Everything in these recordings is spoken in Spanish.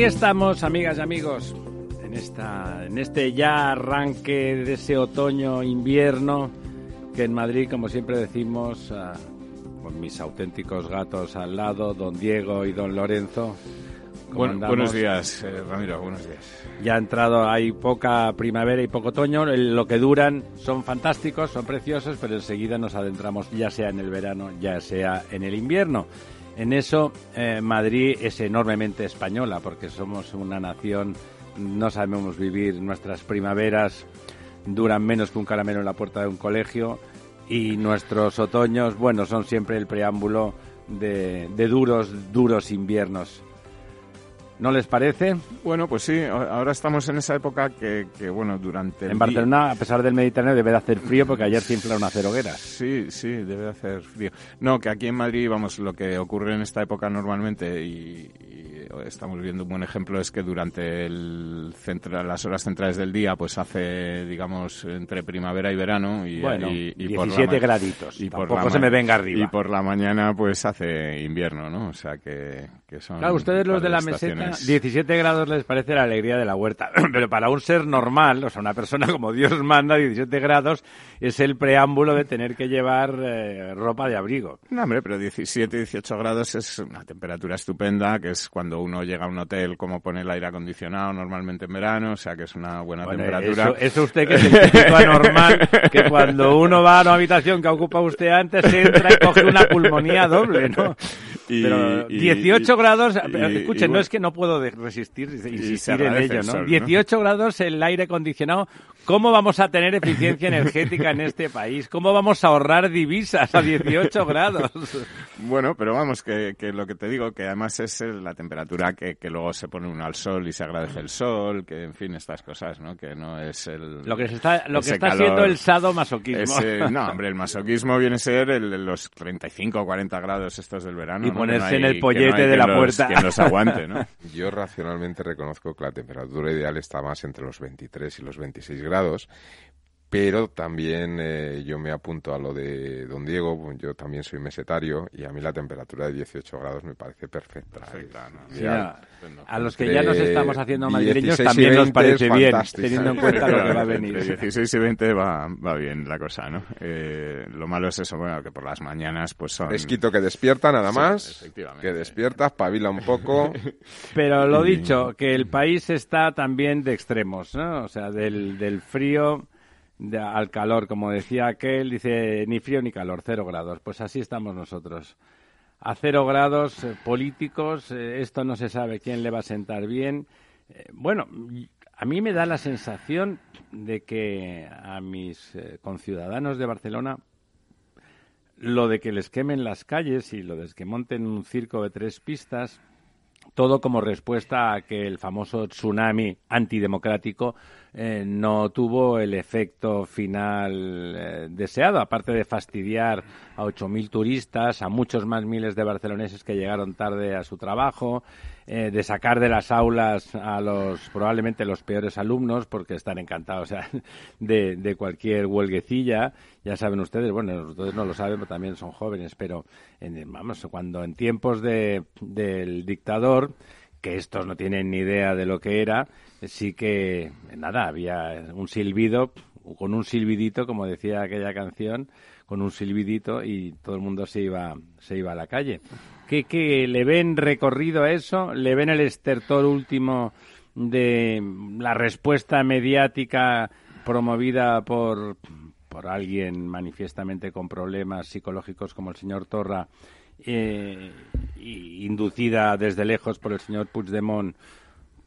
Aquí estamos, amigas y amigos, en, esta, en este ya arranque de ese otoño-invierno que en Madrid, como siempre decimos, ah, con mis auténticos gatos al lado, don Diego y don Lorenzo. ¿cómo Buen- andamos? buenos días, eh, Ramiro, buenos días. Ya ha entrado, hay poca primavera y poco otoño. Lo que duran son fantásticos, son preciosos, pero enseguida nos adentramos ya sea en el verano, ya sea en el invierno. En eso, eh, Madrid es enormemente española, porque somos una nación, no sabemos vivir. Nuestras primaveras duran menos que un caramelo en la puerta de un colegio y nuestros otoños, bueno, son siempre el preámbulo de, de duros, duros inviernos. ¿No les parece? Bueno, pues sí, a- ahora estamos en esa época que, que, bueno, durante el En día- Barcelona, a pesar del Mediterráneo, debe de hacer frío porque ayer se inflaron las hogueras. Sí, sí, debe de hacer frío. No, que aquí en Madrid, vamos, lo que ocurre en esta época normalmente, y, y estamos viendo un buen ejemplo, es que durante el centra- las horas centrales del día, pues hace, digamos, entre primavera y verano. Y, Bueno, y- y por la 17 ma- graditos. Y por la se me venga arriba. Y por la mañana, pues hace invierno, ¿no? O sea que, que son. Claro, ustedes los de la meseta, estaciones. 17 grados les parece la alegría de la huerta. Pero para un ser normal, o sea, una persona como Dios manda, 17 grados es el preámbulo de tener que llevar eh, ropa de abrigo. No, hombre, pero 17, 18 grados es una temperatura estupenda, que es cuando uno llega a un hotel, como pone el aire acondicionado normalmente en verano, o sea que es una buena Bueno, temperatura. eso, eso usted que es el anormal, que cuando uno va a una habitación que ocupa usted antes, entra y coge una pulmonía doble, ¿no? Y- Pero y- 18 y- grados, y- escuchen, no bueno. es que no puedo resistir, insistir en ello, el ¿no? sol, ¿no? 18 grados el aire acondicionado. ¿Cómo vamos a tener eficiencia energética en este país? ¿Cómo vamos a ahorrar divisas a 18 grados? Bueno, pero vamos, que, que lo que te digo, que además es la temperatura que, que luego se pone uno al sol y se agradece el sol, que en fin, estas cosas, ¿no? Que no es el... Lo que, se está, lo que está calor, siendo el sadomasoquismo. ese- no, hombre, el masoquismo viene a ser el- los 35 o 40 grados estos del verano. Y ¿no? ponerse Que en el que pollete no de la los- puerta. quien los aguante, ¿no? Yo racionalmente reconozco que la temperatura ideal está más entre los 23 y los 26 grados, grados pero también eh, yo me apunto a lo de don Diego, yo también soy mesetario y a mí la temperatura de 18 grados me parece perfecta. Perfecta, es ¿no? Sí, ideal. a los que ya nos estamos haciendo madrileños 16 y también nos 20 parece bien, teniendo en cuenta lo que va a venir. Entre 16 y 20 va, va bien la cosa, ¿no? Eh, lo malo es eso, bueno, que por las mañanas pues son... Fresquito que despierta nada Sí, más, efectivamente. que despierta, espabila un poco. Pero lo dicho, que el país está también de extremos, ¿no? O sea, del, del frío de- al calor, como decía aquel, dice ni frío ni calor, cero grados. Pues así estamos nosotros. A cero grados eh, políticos, eh, esto no se sabe quién le va a sentar bien. Eh, bueno, a mí me da la sensación de que a mis conciudadanos de Barcelona lo de que les quemen las calles y lo de que monten un circo de tres pistas, todo como respuesta a que el famoso tsunami antidemocrático eh, no tuvo el efecto final eh, deseado, aparte de fastidiar a 8.000 turistas, a muchos más miles de barceloneses que llegaron tarde a su trabajo, eh, de sacar de las aulas a los probablemente los peores alumnos, porque están encantados de, de cualquier huelguecilla. Ya saben ustedes, bueno, ustedes no lo saben, pero también son jóvenes, pero en, vamos, cuando en tiempos de, del dictador, que estos no tienen ni idea de lo que era, sí que, nada, había un silbido, con un silbidito, como decía aquella canción, con un silbidito y todo el mundo se iba, se iba a la calle. ¿Qué, qué le ven recorrido a eso? ¿Le ven el estertor último de la respuesta mediática promovida por, por alguien manifiestamente con problemas psicológicos como el señor Torra, eh, inducida desde lejos por el señor Puigdemont,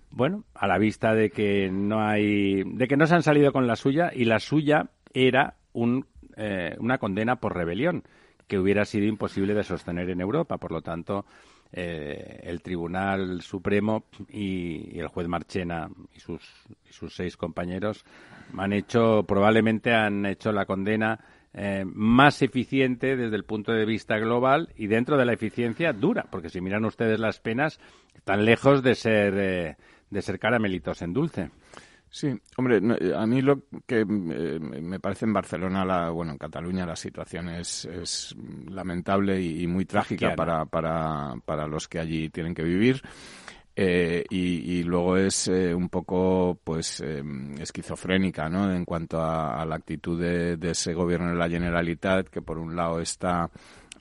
bueno, a la vista de que no hay, de que no se han salido con la suya y la suya era un, eh, una condena por rebelión, que hubiera sido imposible de sostener en Europa. Por lo tanto, eh, el Tribunal Supremo y, el juez Marchena y sus, y sus seis compañeros han hecho, probablemente han hecho la condena eh, más eficiente desde el punto de vista global y dentro de la eficiencia dura, porque si miran ustedes las penas, están lejos de ser, eh, de ser caramelitos en dulce. Sí, hombre, eh, a mí lo que me parece en Barcelona, la, bueno, en Cataluña la situación es, es lamentable y, muy trágica para, para, para los que allí tienen que vivir. Eh, y, luego es eh, un poco pues em, esquizofrénica ¿no? en cuanto a, la actitud de, de, ese gobierno de la Generalitat que por un lado está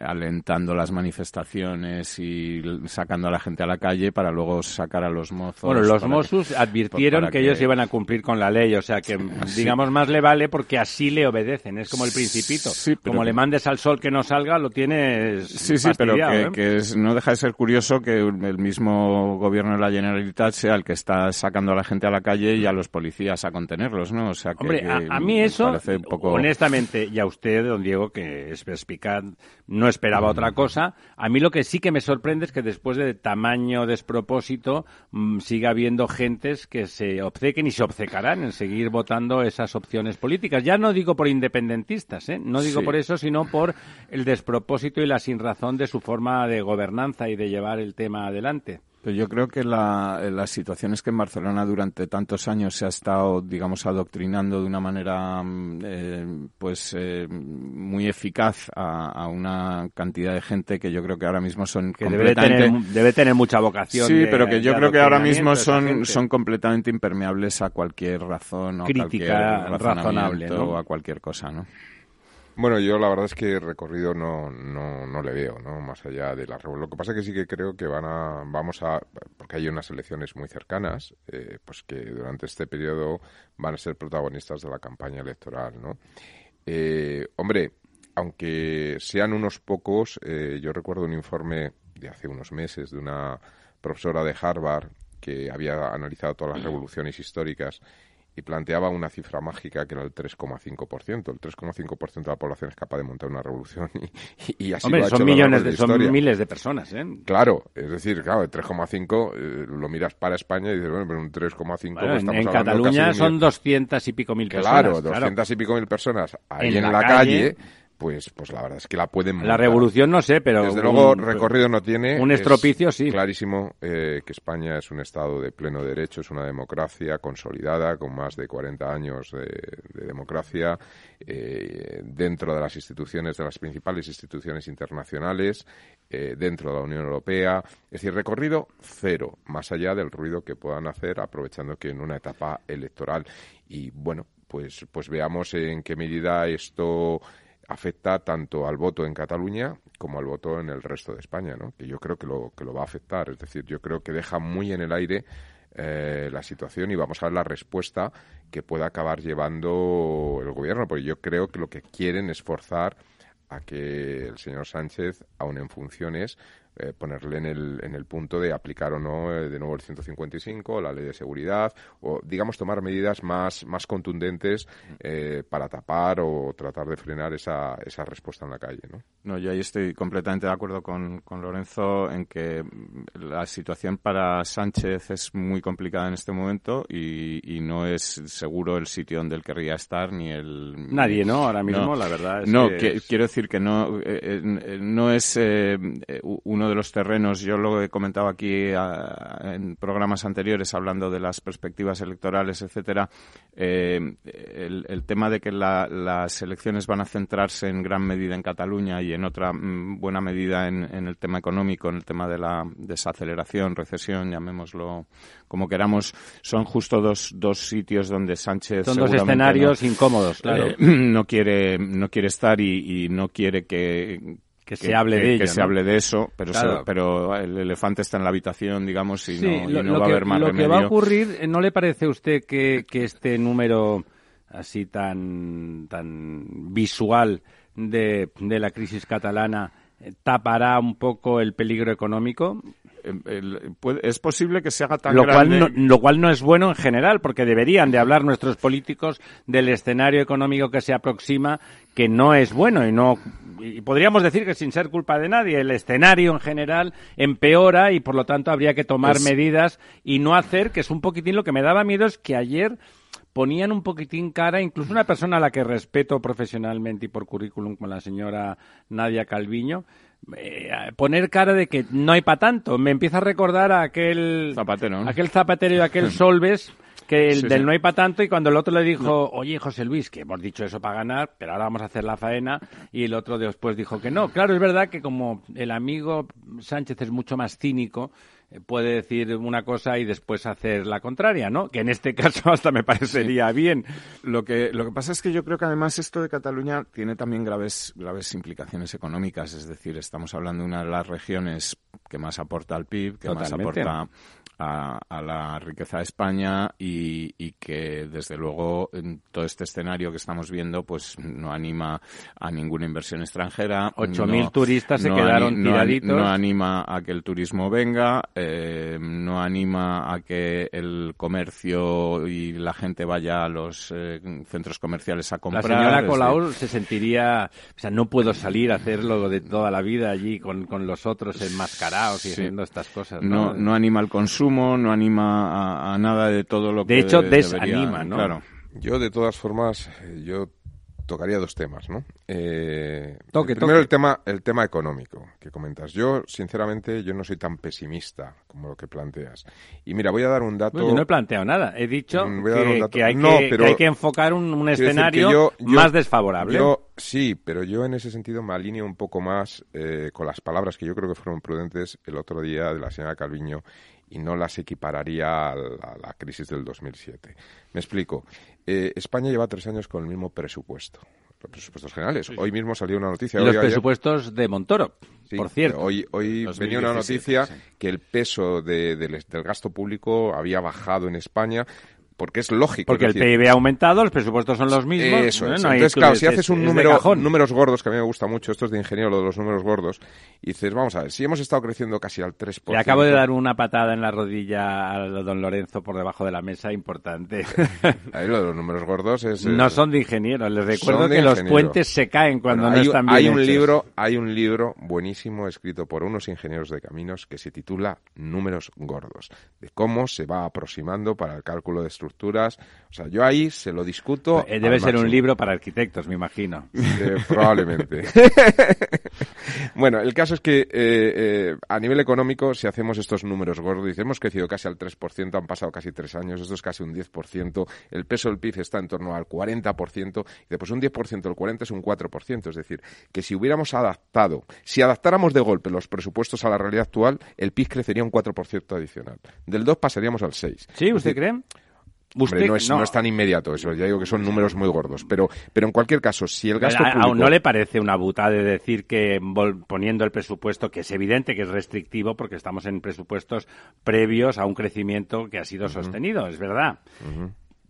alentando las manifestaciones y sacando a la gente a la calle para luego sacar a los mozos. Bueno, los mozos advirtieron que, ellos iban a cumplir con la ley, o sea que, digamos, más le vale porque así le obedecen. Es como el principito. como le mandes al sol que no salga, lo tienes. Sí, sí, pero que, ¿eh? no deja de ser curioso que el mismo gobierno de la Generalitat sea el que está sacando a la gente a la calle y a los policías a contenerlos, ¿no? O sea que. Hombre, a, mí eso, honestamente, y a usted, don Diego, que es perspicaz, no esperaba otra cosa. A mí lo que sí que me sorprende es que después de tamaño despropósito mm, siga habiendo gentes que se obcequen y se obcecarán en seguir votando esas opciones políticas. Ya no digo por independentistas, ¿eh? no digo por eso, sino por el despropósito y la sinrazón de su forma de gobernanza y de llevar el tema adelante. Pero yo creo que la, la situación es que en Barcelona durante tantos años se ha estado, digamos, adoctrinando de una manera, mm, eh, pues, eh, muy eficaz a, una cantidad de gente que yo creo que ahora mismo son que debe, tener, debe tener mucha vocación. Sí, pero que yo creo que ahora mismo son, son completamente impermeables a cualquier razón o Crítica cualquier razonable o a cualquier cosa, ¿no? Bueno, yo la verdad es que recorrido no, no, no le veo, ¿no? Más allá de la revolución. Lo que pasa es que sí que creo que van a, vamos a, porque hay unas elecciones muy cercanas, eh, pues que durante este periodo van a ser protagonistas de la campaña electoral, ¿no? Eh, hombre, aunque sean unos pocos, eh, yo recuerdo un informe de hace unos meses de una profesora de Harvard que había analizado todas las revoluciones históricas y planteaba una cifra mágica que era el 3,5%. El 3,5% de la población es capaz de montar una revolución y, y así Hombre, lo ha son hecho millones, de, son miles de personas, ¿eh? Claro, es decir, claro, el 3,5 eh, lo miras para España y dices, bueno, pero un 3,5 bueno, estamos En Cataluña son 200 y pico mil personas. Claro, 200 y pico mil personas ahí en, la, calle pues, pues la verdad es que la pueden La revolución no sé, pero... Desde luego, recorrido no tiene. Un estropicio sí. clarísimo eh, que España es un Estado de pleno derecho, es una democracia consolidada, con más de 40 años de, democracia, eh, dentro de las instituciones, de las principales instituciones internacionales, eh, dentro de la Unión Europea. Es decir, recorrido cero, más allá del ruido que puedan hacer, aprovechando que en una etapa electoral. Y bueno, pues, pues veamos en qué medida esto afecta tanto al voto en Cataluña como al voto en el resto de España, ¿no? Que yo creo que lo, que lo va a afectar. Es decir, yo creo que deja muy en el aire eh, la situación y vamos a ver la respuesta que pueda acabar llevando el gobierno, porque yo creo que lo que quieren es forzar a que el señor Sánchez, aun en funciones, eh, ponerle en el, en el punto de aplicar o no eh, de nuevo el 155, la ley de seguridad, o digamos tomar medidas más, más contundentes eh, para tapar o tratar de frenar esa, esa respuesta en la calle. ¿no? no, yo ahí estoy completamente de acuerdo con, con Lorenzo en que la situación para Sánchez es muy complicada en este momento y, y no es seguro el sitio donde él querría estar ni el... Nadie, ¿no? Ahora mismo, la verdad es No, que quiero decir que no, no es uno de los terrenos, yo lo he comentado aquí en programas anteriores hablando de las perspectivas electorales, etcétera, eh, el, tema de que las elecciones van a centrarse en gran medida en Cataluña y en otra mm, buena medida en, el tema económico, en el tema de la desaceleración, recesión, llamémoslo como queramos, son justo dos, dos sitios donde Sánchez son dos escenarios incómodos, claro. Eh, no quiere no quiere estar y no quiere que que, se hable de ello. Que se hable de eso, pero, pero el elefante está en la habitación, digamos, y no, va a haber más Lo que va a ocurrir, ¿no le parece a usted que, que este número así tan, tan visual de, de la crisis catalana eh, tapará un poco el peligro económico? Es posible que se haga tan lo grande... Cual no, lo cual no es bueno en general, porque deberían de hablar nuestros políticos del escenario económico que se aproxima, que no es bueno y no y podríamos decir que sin ser culpa de nadie, el escenario en general empeora y por lo tanto habría que tomar medidas y no hacer, que es un poquitín lo que me daba miedo, es que ayer ponían un poquitín cara, incluso una persona a la que respeto profesionalmente y por currículum, como la señora Nadia Calviño, eh, poner cara de que no hay para tanto. Me empieza a recordar a aquel zapatero, aquel zapatero y aquel Solves que el del no hay para tanto y cuando el otro le dijo, oye José Luis, que hemos dicho eso para ganar, pero ahora vamos a hacer la faena y el otro después dijo que no. Claro, es verdad que como el amigo Sánchez es mucho más cínico, eh, puede decir una cosa y después hacer la contraria, ¿no? Que en este caso hasta me parecería bien. Lo que, lo que pasa es que yo creo que además esto de Cataluña tiene también graves, graves implicaciones económicas. Es decir, estamos hablando de una de las regiones que más aporta al PIB, que más aporta a, la riqueza de España y, que desde luego en todo este escenario que estamos viendo pues no anima a ninguna inversión extranjera. 8.000 turistas se quedaron tiraditos. No, anima a que el turismo venga, eh, no anima a que el comercio y la gente vaya a los eh, centros comerciales a comprar. La señora Colau se sentiría, o sea, no puedo salir a hacerlo de toda la vida allí con, con los otros enmascarados y haciendo estas cosas. ¿no? no anima el consumo no anima a, nada de todo lo que. De hecho, desanima, ¿no? Claro. Yo, de todas formas, yo tocaría dos temas, ¿no? Eh, primero el tema el tema económico que comentas. Yo sinceramente yo no soy tan pesimista como lo que planteas. Y mira, voy a dar un dato. no he planteado nada. He dicho mm, que, hay que, hay que, enfocar un, escenario más desfavorable. Yo sí, pero yo en ese sentido me alineo un poco más eh, con las palabras que yo creo que fueron prudentes el otro día de la señora Calviño y no las equipararía a la, crisis del 2007. Me explico. Eh, España lleva tres años con el mismo presupuesto. Los presupuestos generales. Hoy mismo salió una noticia. Y los presupuestos de Montoro, por cierto. Hoy, hoy venía una noticia que el peso del gasto público había bajado en España porque es lógico. Porque el PIB ha aumentado, los presupuestos son los mismos. Eso Entonces, claro, si haces un número, números gordos, que a mí me gusta mucho, esto es de ingeniero, lo de los números gordos, y dices, vamos a ver, si hemos estado creciendo casi al 3%. Le acabo de dar una patada en la rodilla a don Lorenzo por debajo de la mesa, importante. Ahí lo de los números gordos es... No son de ingeniero, les recuerdo que los puentes se caen cuando no están bien hay un libro Hay un libro buenísimo escrito por unos ingenieros de caminos que se titula Números gordos, de cómo se va aproximando para el cálculo de estructura estructuras. O sea, yo ahí se lo discuto. Eh, debe ser un libro para arquitectos, me imagino. probablemente. bueno, el caso es que eh, eh, a nivel económico, si hacemos estos números gordos, dice, hemos crecido casi al 3%, han pasado casi tres años, esto es casi un 10%, el peso del PIB está en torno al 40%, y después un 10% del 40% es un 4%, es decir, que si hubiéramos adaptado, si adaptáramos de golpe los presupuestos a la realidad actual, el PIB crecería un 4% adicional. Del 2 pasaríamos al 6. ¿Sí? ¿Usted cree? No, es, tan inmediato eso, ya digo que son números muy gordos, pero, pero en cualquier caso, si el gasto público... ¿Aún no le parece una buta de decir que poniendo el presupuesto, que es evidente que es restrictivo porque estamos en presupuestos previos a un crecimiento que ha sido sostenido, es verdad,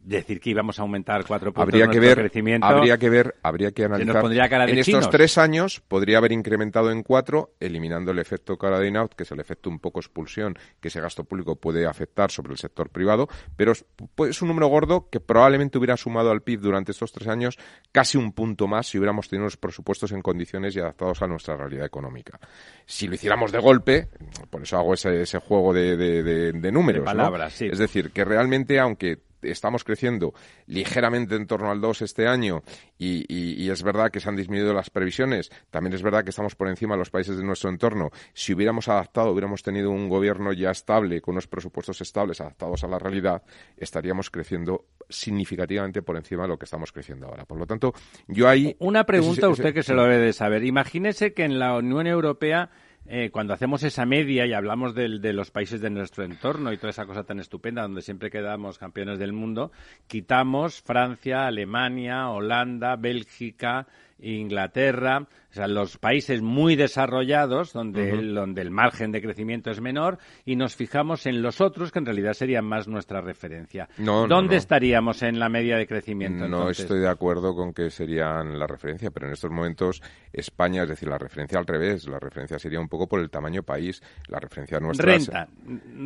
decir que íbamos a aumentar cuatro puntos habría que ver, crecimiento. Habría que ver, habría que analizar. en estos tres años podría haber incrementado en cuatro, eliminando el efecto cara de out, que es el efecto un poco expulsión que ese gasto público puede afectar sobre el sector privado, pero es, pues, un número gordo que probablemente hubiera sumado al PIB durante estos tres años casi un punto más si hubiéramos tenido los presupuestos en condiciones y adaptados a nuestra realidad económica. Si lo hiciéramos de golpe, por eso hago ese, ese juego de, de, números, palabras, Es decir, que realmente, aunque estamos creciendo ligeramente en torno al 2 este año y, es verdad que se han disminuido las previsiones, también es verdad que estamos por encima de los países de nuestro entorno. Si hubiéramos adaptado, hubiéramos tenido un gobierno ya estable, con unos presupuestos estables adaptados a la realidad, estaríamos creciendo significativamente por encima de lo que estamos creciendo ahora. Por lo tanto, yo ahí... Una pregunta a usted que se lo debe de saber. Imagínese que en la Unión Europea eh, cuando hacemos esa media y hablamos de, los países de nuestro entorno y toda esa cosa tan estupenda donde siempre quedamos campeones del mundo, quitamos Francia, Alemania, Holanda, Bélgica Inglaterra, o sea, los países muy desarrollados, donde, el, donde el margen de crecimiento es menor, y nos fijamos en los otros, que en realidad serían más nuestra referencia. ¿Dónde estaríamos en la media de crecimiento? No estoy de acuerdo con que serían la referencia, pero en estos momentos España, es decir, la referencia al revés, la referencia sería un poco por el tamaño país, la referencia nuestra. Renta,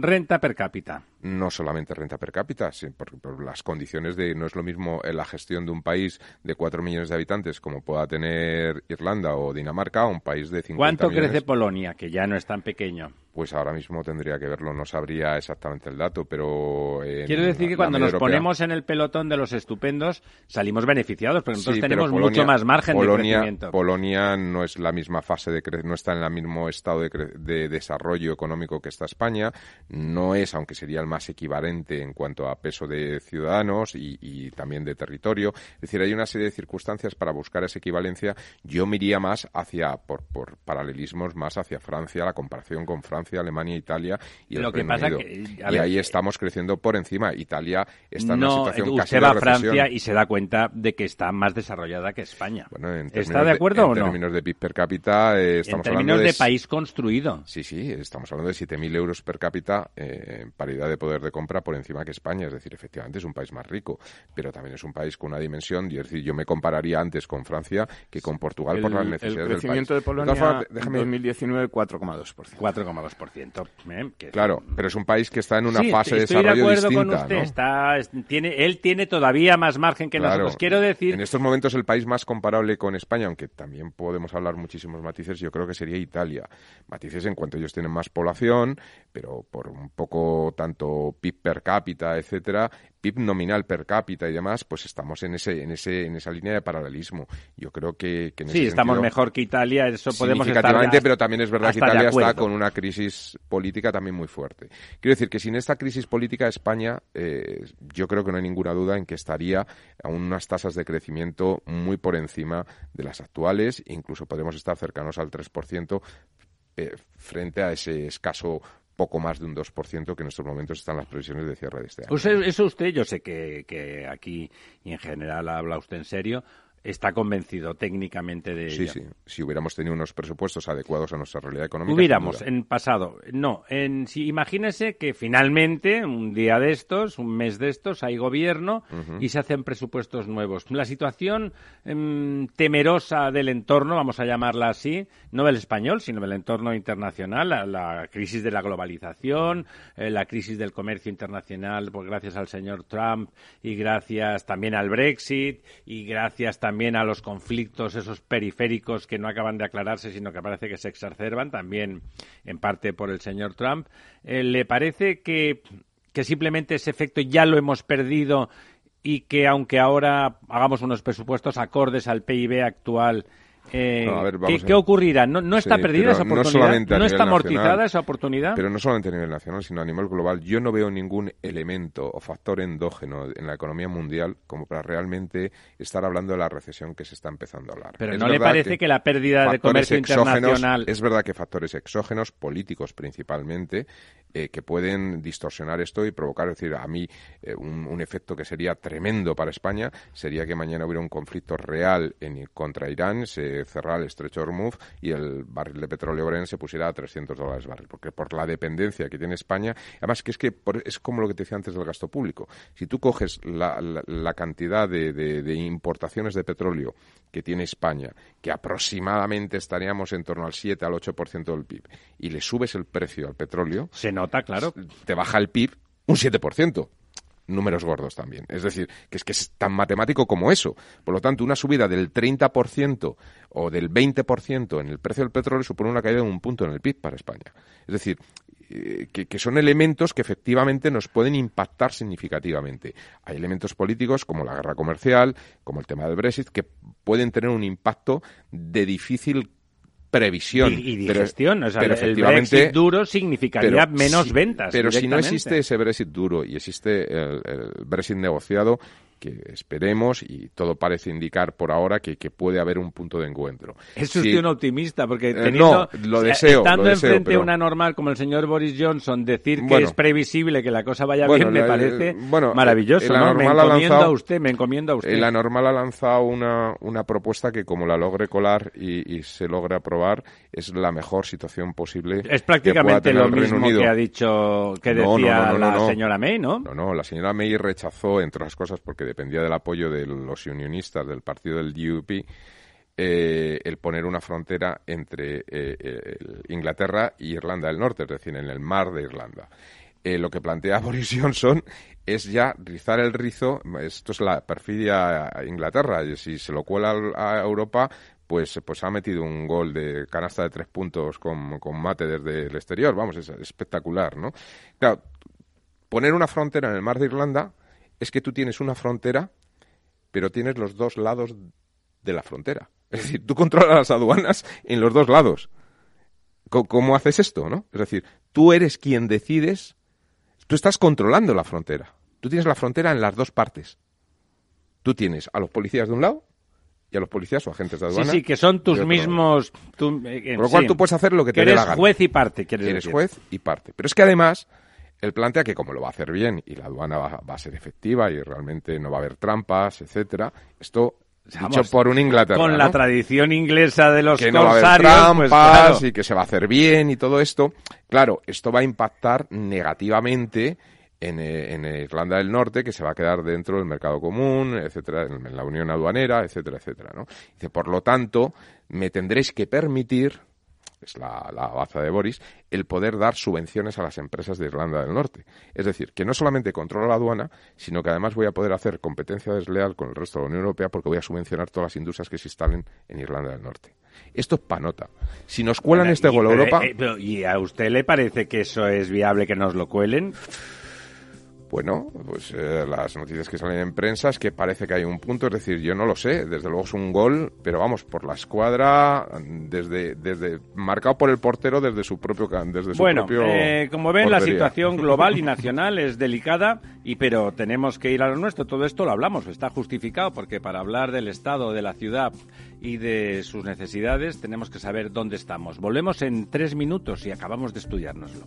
renta per cápita. No solamente renta per cápita, porque por las condiciones de no es lo mismo la gestión de un país de 4 millones de habitantes como pueda tener Irlanda o Dinamarca, un país de 50 ¿Cuánto crece Polonia, que ya no es tan pequeño? Pues ahora mismo tendría que verlo, no sabría exactamente el dato, pero... Quiero decir que cuando nos ponemos en el pelotón de los estupendos salimos beneficiados, pero nosotros tenemos mucho más margen de crecimiento. Polonia no es la misma fase de no está en el mismo estado de, desarrollo económico que está España, no es, aunque sería el más equivalente en cuanto a peso de ciudadanos y, también de territorio. Es decir, hay una serie de circunstancias para buscar esa equivalencia. Yo me iría más hacia, por, por paralelismos, más hacia Francia, la comparación con Francia Alemania, Italia y el Lo que Reino pasa Unido. y ahí estamos creciendo por encima. Italia está en una situación usted casi va de a Francia y se da cuenta de que está más desarrollada que España. Bueno, ¿Está de acuerdo o no? En términos de PIB per cápita eh, estamos en términos de, de, país construido. Sí, sí, estamos hablando de 7.000 euros per cápita eh, en paridad de poder de compra por encima que España. Es decir, efectivamente es un país más rico, pero también es un país con una dimensión. Es decir, yo me compararía antes con Francia que con Portugal por las necesidades del país. El crecimiento de Polonia en 2019 4,2%. 4,2%. Claro, pero es un país que está en una fase de desarrollo de acuerdo distinta, con usted. Está, tiene, él tiene todavía más margen que nosotros. Quiero decir... En estos momentos el país más comparable con España, aunque también podemos hablar muchísimos matices, yo creo que sería Italia. Matices en cuanto ellos tienen más población, pero por un poco tanto PIB per cápita, etcétera, PIB nominal per cápita y demás, pues estamos en ese en ese en esa línea de paralelismo. Yo creo que, que en sí estamos mejor que Italia, eso podemos estar pero también es verdad que Italia está con una crisis política también muy fuerte. Quiero decir que sin esta crisis política España, eh, yo creo que no hay ninguna duda en que estaría a unas tasas de crecimiento muy por encima de las actuales, incluso podemos estar cercanos al 3% eh, frente a ese escaso poco más de un 2% que en estos momentos están las previsiones de cierre de este año. eso usted, yo sé que, que aquí y en general habla usted en serio, está convencido técnicamente de sí, Sí, Si hubiéramos tenido unos presupuestos adecuados a nuestra realidad económica. Hubiéramos, en pasado. No, en, si, imagínese que finalmente, un día de estos, un mes de estos, hay gobierno y se hacen presupuestos nuevos. La situación em, temerosa del entorno, vamos a llamarla así, no del español, sino del entorno internacional, la, crisis de la globalización, eh, la crisis del comercio internacional, pues gracias al señor Trump y gracias también al Brexit y gracias también también a los conflictos esos periféricos que no acaban de aclararse, sino que parece que se exacerban, también en parte por el señor Trump. Eh, ¿Le parece que, que simplemente ese efecto ya lo hemos perdido y que aunque ahora hagamos unos presupuestos acordes al PIB actual, eh, ¿qué, ocurrirá? ¿No, está perdida esa oportunidad? ¿No, está amortizada esa oportunidad? Pero no solamente a nivel nacional, sino a nivel global. Yo no veo ningún elemento o factor endógeno en la economía mundial como para realmente estar hablando de la recesión que se está empezando a hablar. Pero ¿no le parece que, la pérdida de comercio internacional... Es verdad que factores exógenos, políticos principalmente, eh, que pueden distorsionar esto y provocar, es decir, a mí eh, un, efecto que sería tremendo para España sería que mañana hubiera un conflicto real en, contra Irán, se cerrara el estrecho Hormuz y el barril de petróleo Brent se pusiera a 300 dólares barril, porque por la dependencia que tiene España, además que es que es como lo que te decía antes del gasto público. Si tú coges la, la, cantidad de, de importaciones de petróleo que tiene España, que aproximadamente estaríamos en torno al 7 al 8% del PIB, y le subes el precio al petróleo, se nota, claro, te baja el PIB un 7% números gordos también. Es decir, que es que es tan matemático como eso. Por lo tanto, una subida del 30% o del 20% en el precio del petróleo supone una caída de un punto en el PIB para España. Es decir, eh, que, son elementos que efectivamente nos pueden impactar significativamente. Hay elementos políticos como la guerra comercial, como el tema del Brexit, que pueden tener un impacto de difícil previsión. Y, digestión, o sea, el Brexit duro significaría menos ventas. Pero si no existe ese Brexit duro y existe el, Brexit negociado, que esperemos y todo parece indicar por ahora que, que puede haber un punto de encuentro. Es usted un optimista, porque Eh, teniendo, no, lo deseo, estando lo deseo, enfrente pero- una normal como el señor Boris Johnson, decir que es previsible que la cosa vaya Bueno, bien me la- parece eh, bueno, maravilloso, eh. Me encomiendo lanzado- a usted, me encomiendo a usted. Eh, La normal ha lanzado una, una propuesta que como la logre colar y, y se logre aprobar es la mejor situación posible. es prácticamente que pueda lo tener mismo Unido. que ha dicho, que No, decía la señora May, ¿no? No, no, la señora May rechazó, entre otras cosas, porque dependía del apoyo de los unionistas del partido del DUP, eh, el poner una frontera entre eh, Inglaterra y Irlanda del Norte, es decir, en el mar de Irlanda. Eh, lo que plantea Boris Johnson es ya rizar el rizo, esto es la perfidia a Inglaterra, y si se lo cuela a Europa, pues, pues ha metido un gol de canasta de tres puntos con, con mate desde el exterior, vamos, es espectacular, ¿no? Claro, poner una frontera en el mar de Irlanda es que tú tienes una frontera, pero tienes los dos lados de la frontera. Es decir, tú controlas las aduanas en los dos lados. ¿Cómo haces esto, no? Es decir, tú eres quien decides, tú estás controlando la frontera. Tú tienes la frontera en las dos partes. Tú tienes a los policías de un lado y a los policías o agentes de Sí, aduana. sí, que son tus mismos... tú, eh, eh, Por lo cual sí. tú puedes hacer lo que te dé eres la gana. juez y parte, quieres Eres juez y parte. Pero es que además, él plantea que como lo va a hacer bien y la aduana va, va a ser efectiva y realmente no va a haber trampas, etcétera, esto Vamos, dicho por un Inglaterra. Con la ¿no? tradición inglesa de los que no va a haber corsarios, trampas pues claro. y que se va a hacer bien y todo esto. Claro, esto va a impactar negativamente en, eh, en Irlanda del Norte, que se va a quedar dentro del mercado común, etcétera, en, en la unión aduanera, etcétera, etcétera, ¿no? Dice, por lo tanto, me tendréis que permitir, es la, la baza de Boris, el poder dar subvenciones a las empresas de Irlanda del Norte. Es decir, que no solamente controla la aduana, sino que además voy a poder hacer competencia desleal con el resto de la Unión Europea porque voy a subvencionar todas las industrias que se instalen en Irlanda del Norte. Esto es panota. Si nos cuelan Bueno, este gol a Europa, eh, pero, ¿Y a usted le parece que eso es viable que nos lo cuelen? Bueno, pues eh, las noticias que salen en prensa es que parece que hay un punto, es decir, yo no lo sé, desde luego es un gol, pero vamos, por la escuadra, desde, desde marcado por el portero desde su propio desde su Bueno, propio eh, como ven, la situación global y nacional es delicada, y pero tenemos que ir a lo nuestro. Todo esto lo hablamos, está justificado, porque para hablar del Estado, de la ciudad y de sus necesidades, tenemos que saber dónde estamos. Volvemos en tres minutos y acabamos de estudiárnoslo.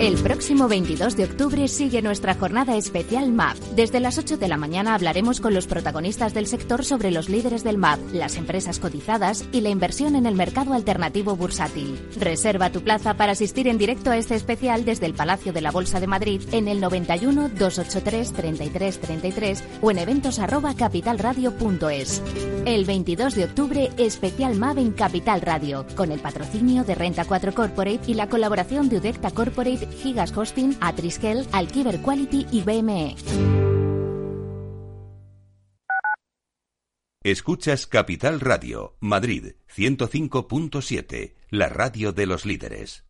El próximo 22 de octubre sigue nuestra jornada especial MAP. Desde las 8 de la mañana hablaremos con los protagonistas del sector sobre los líderes del MAP, las empresas cotizadas y la inversión en el mercado alternativo bursátil. Reserva tu plaza para asistir en directo a este especial desde el Palacio de la Bolsa de Madrid en el 91 283 33 33 o en eventos arroba. El 22 de octubre, especial MAP en Capital Radio, con el patrocinio de Renta 4 Corporate y la colaboración de Udecta Corporate, Gigas Hosting, Atriskel, Alkiver Quality y. BME. Escuchas Capital Radio, Madrid 105.7, la radio de los líderes.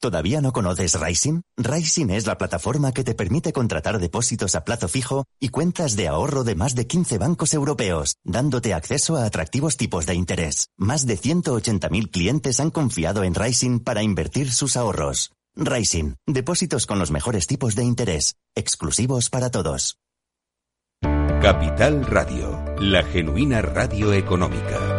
¿Todavía no conoces Rising? Rising es la plataforma que te permite contratar depósitos a plazo fijo y cuentas de ahorro de más de 15 bancos europeos, dándote acceso a atractivos tipos de interés. Más de 180.000 clientes han confiado en Rising para invertir sus ahorros. Rising, depósitos con los mejores tipos de interés, exclusivos para todos. Capital Radio, la genuina radio económica.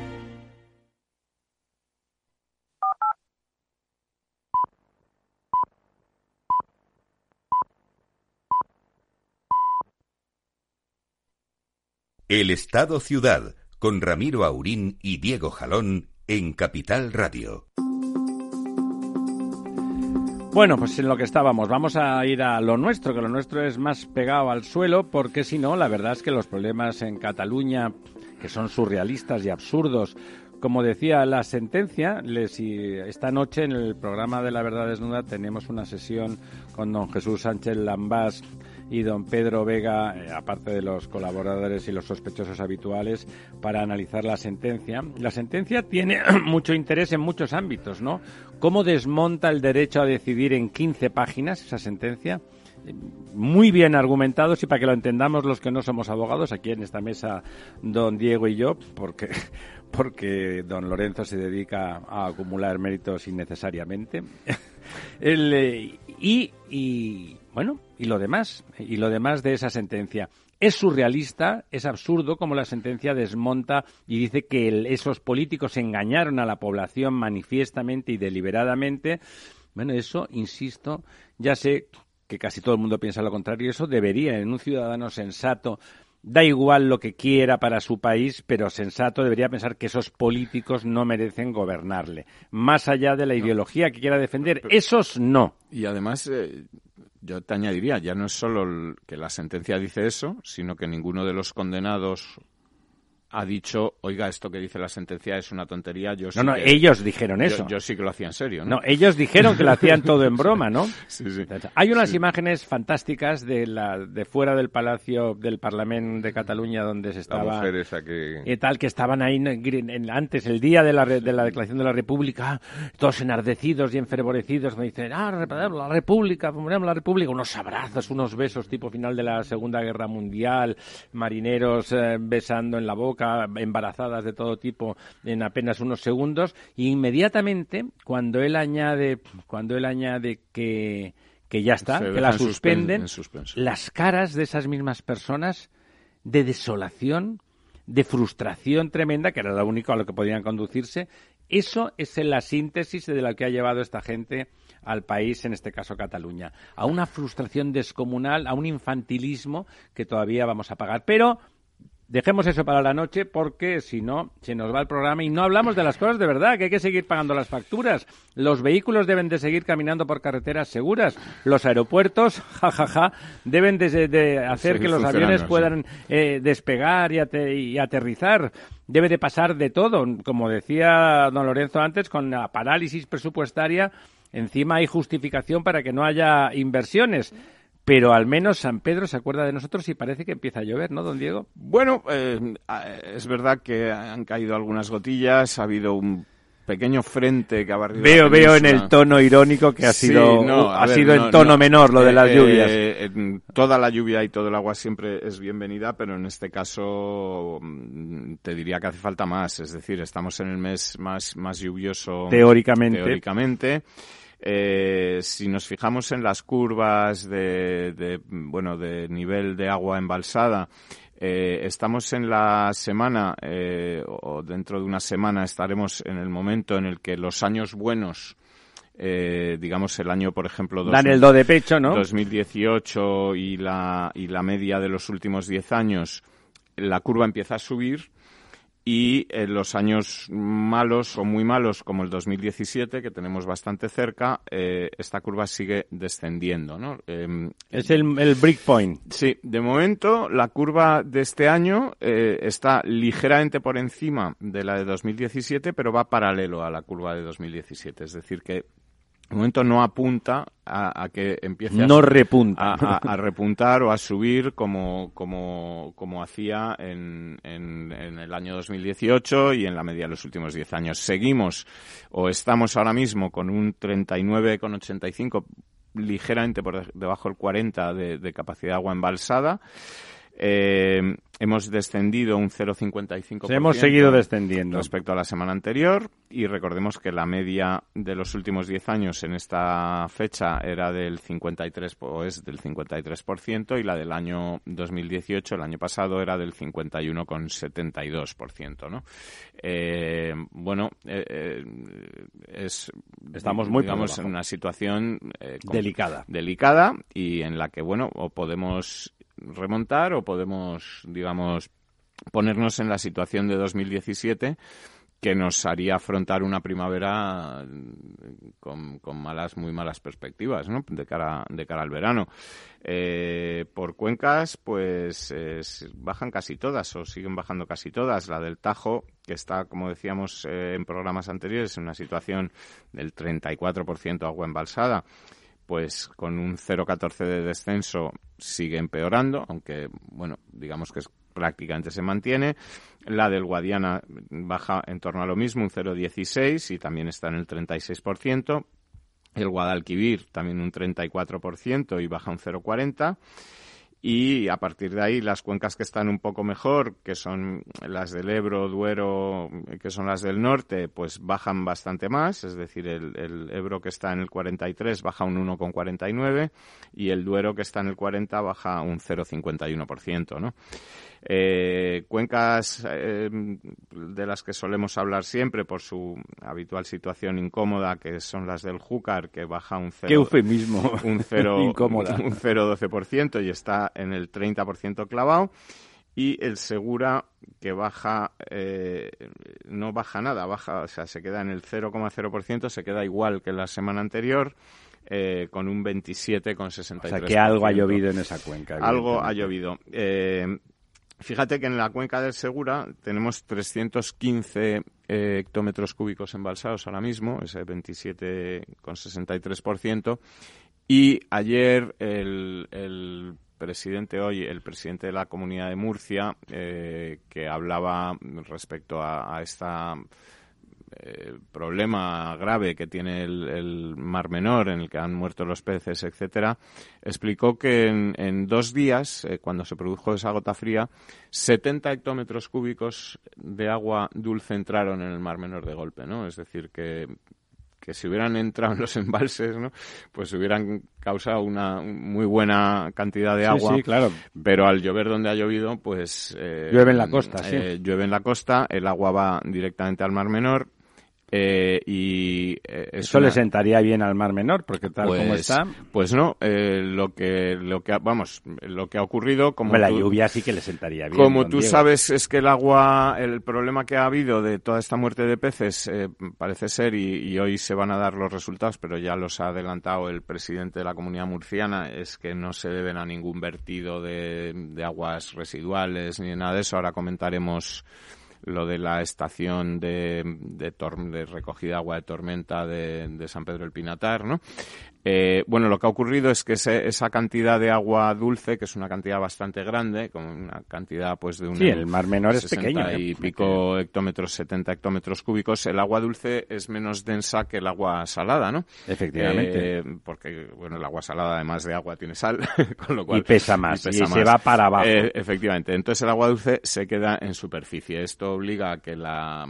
El Estado Ciudad, con Ramiro Aurín y Diego Jalón en Capital Radio. Bueno, pues en lo que estábamos, vamos a ir a lo nuestro, que lo nuestro es más pegado al suelo, porque si no, la verdad es que los problemas en Cataluña, que son surrealistas y absurdos, como decía la sentencia, esta noche en el programa de La Verdad Desnuda tenemos una sesión con don Jesús Sánchez Lambás, y don Pedro Vega, eh, aparte de los colaboradores y los sospechosos habituales, para analizar la sentencia. La sentencia tiene mucho interés en muchos ámbitos, ¿no? ¿Cómo desmonta el derecho a decidir en 15 páginas esa sentencia? muy bien argumentados y para que lo entendamos los que no somos abogados aquí en esta mesa don Diego y yo porque porque don Lorenzo se dedica a acumular méritos innecesariamente eh, y, y bueno y lo demás, y lo demás de esa sentencia. Es surrealista, es absurdo como la sentencia desmonta y dice que esos políticos engañaron a la población manifiestamente y deliberadamente. Bueno, eso, insisto, ya sé que casi todo el mundo piensa lo contrario, eso debería en un ciudadano sensato da igual lo que quiera para su país, pero sensato debería pensar que esos políticos no merecen gobernarle, más allá de la ideología que quiera defender. Esos no. Y además, eh, yo te añadiría, ya no es solo que la sentencia dice eso, sino que ninguno de los condenados ha dicho, oiga, esto que dice la sentencia es una tontería. Yo no, no, ellos dijeron eso. Yo, sí que lo hacía en serio, ¿no? No, ellos dijeron que lo hacían todo en broma, ¿no? sí, sí. Hay unas imágenes fantásticas de la de fuera del Palacio del Parlamento de Cataluña donde se estaba... La esa que... Y tal, que estaban ahí en, antes, el día de la, de la declaración de la República, todos enardecidos y enfervorecidos, me dicen, ah, la República, la República, unos abrazos, unos besos tipo final de la Segunda Guerra Mundial, marineros eh, besando en la boca, embarazadas de todo tipo en apenas unos segundos. Y inmediatamente cuando él añade cuando él añade que que ya está, que la suspenden, las caras de esas mismas personas de desolación, de frustración tremenda, que era lo único a lo que podían conducirse, eso es la síntesis de lo que ha llevado esta gente al país, en este caso Cataluña, a una frustración descomunal, a un infantilismo que todavía vamos a pagar. Pero Dejemos eso para la noche porque si no, se nos va el programa y no hablamos de las cosas de verdad, que hay que seguir pagando las facturas. Los vehículos deben de seguir caminando por carreteras seguras. Los aeropuertos, jajaja, ja, ja, deben de, hacer que los aviones puedan eh, despegar y, aterrizar. Debe de pasar de todo. Como decía don Lorenzo antes, con la parálisis presupuestaria, encima hay justificación para que no haya inversiones pero al menos San Pedro se acuerda de nosotros y parece que empieza a llover, ¿no, don Diego? Bueno, eh, es verdad que han caído algunas gotillas, ha habido un pequeño frente que ha barrido Veo, veo en el tono irónico que ha sido, ha sido en tono menor lo de las eh, lluvias. Eh, toda la lluvia y todo el agua siempre es bienvenida, pero en este caso mm, te diría que hace falta más. Es decir, estamos en el mes más, más lluvioso. Teóricamente. Teóricamente. Eh, si nos fijamos en las curvas de, bueno, de nivel de agua embalsada, eh, estamos en la semana, eh, o dentro de una semana estaremos en el momento en el que los años buenos digamos el año por ejemplo Dan el do de pecho, ¿no? 2018 y la y la media de los últimos 10 años la curva empieza a subir y en los años malos o muy malos como el 2017 que tenemos bastante cerca eh, esta curva sigue descendiendo ¿no? Em, es el, el breakpoint sí de momento la curva de este año eh, está ligeramente por encima de la de 2017 pero va paralelo a la curva de 2017 es decir que de momento no apunta a, que empiece a, no repunta. A, repuntar o a subir como, como, como hacía en, en, en, el año 2018 y en la media de los últimos 10 años. Seguimos o estamos ahora mismo con un 39,85 ligeramente por debajo del 40 de, de capacidad de agua embalsada. Eh, hemos descendido un 0,55%. Hemos seguido descendiendo. Respecto a la semana anterior. Y recordemos que la media de los últimos 10 años en esta fecha era del 53, o es del 53%, y la del año 2018, el año pasado, era del 51,72%, ¿no? Eh, bueno, eh, eh, es, estamos muy digamos, en una situación delicada. delicada y en la que, bueno, o podemos remontar o podemos, digamos, ponernos en la situación de 2017 que nos haría afrontar una primavera con, malas, muy malas perspectivas. De cara, de cara al verano. Eh, por cuencas, pues bajan casi todas o siguen bajando casi todas. La del Tajo, que está, como decíamos eh, en programas anteriores, en una situación del 34% agua embalsada pues con un 0,14 de descenso sigue empeorando, aunque, bueno, digamos que prácticamente se mantiene. La del Guadiana baja en torno a lo mismo, un 0,16 y también está en el 36%. El Guadalquivir también un 34% y baja un 0,40 y a partir de ahí las cuencas que están un poco mejor, que son las del Ebro, Duero, que son las del norte, pues bajan bastante más, es decir, el, el Ebro que está en el 43 baja un 1,49 y el Duero que está en el 40 baja un 0,51%, ¿no? Eh, cuencas eh, de las que solemos hablar siempre por su habitual situación incómoda, que son las del Júcar, que baja un 0, ¿Qué eufemismo? Un 0,12% y está en el 30% clavado. Y el Segura, que baja, eh, no baja nada, baja, o sea, se queda en el 0,0%, se queda igual que la semana anterior. Eh, con un 27,63%. O sea, que algo ha llovido en esa cuenca. Algo ha llovido. Eh, Fíjate que en la cuenca del Segura tenemos 315 eh, hectómetros cúbicos embalsados ahora mismo, ese 27,63%. Y ayer el, presidente hoy, el presidente de la Comunidad de Murcia, eh, que hablaba respecto a esta eh, problema grave que tiene el, Mar Menor, en el que han muerto los peces, etcétera, explicó que en, dos días, eh, cuando se produjo esa gota fría, 70 hectómetros cúbicos de agua dulce entraron en el Mar Menor de golpe, ¿no? Es decir, que que si hubieran entrado en los embalses, ¿no? pues hubieran causado una muy buena cantidad de agua. Sí, claro. Pero al llover donde ha llovido, pues... Eh, llueve en la costa, sí. Llueve en la costa, el agua va directamente al Mar Menor eh, y eh, eso le sentaría bien al Mar Menor porque tal como pues, está pues no eh, lo que lo que vamos lo que ha ocurrido como la lluvia sí que le sentaría bien como tú sabes es que el agua el problema que ha habido de toda esta muerte de peces parece ser y, hoy se van a dar los resultados pero ya los ha adelantado el presidente de la comunidad murciana es que no se deben a ningún vertido de, de aguas residuales ni nada de eso. Ahora comentaremos lo de la estación de, de, de recogida de agua de tormenta de, de, San Pedro del Pinatar, ¿no? Eh, bueno, lo que ha ocurrido es que esa cantidad de agua dulce, que es una cantidad bastante grande, con una cantidad pues de un sí, el mar menor es pequeño ¿eh? y pico hectómetros, 70 hectómetros cúbicos, el agua dulce es menos densa que el agua salada, ¿no? Efectivamente. Eh, porque bueno, el agua salada además de agua tiene sal, con lo cual y pesa más y, se va para abajo. Eh, efectivamente. Entonces el agua dulce se queda en superficie. Esto obliga a que la,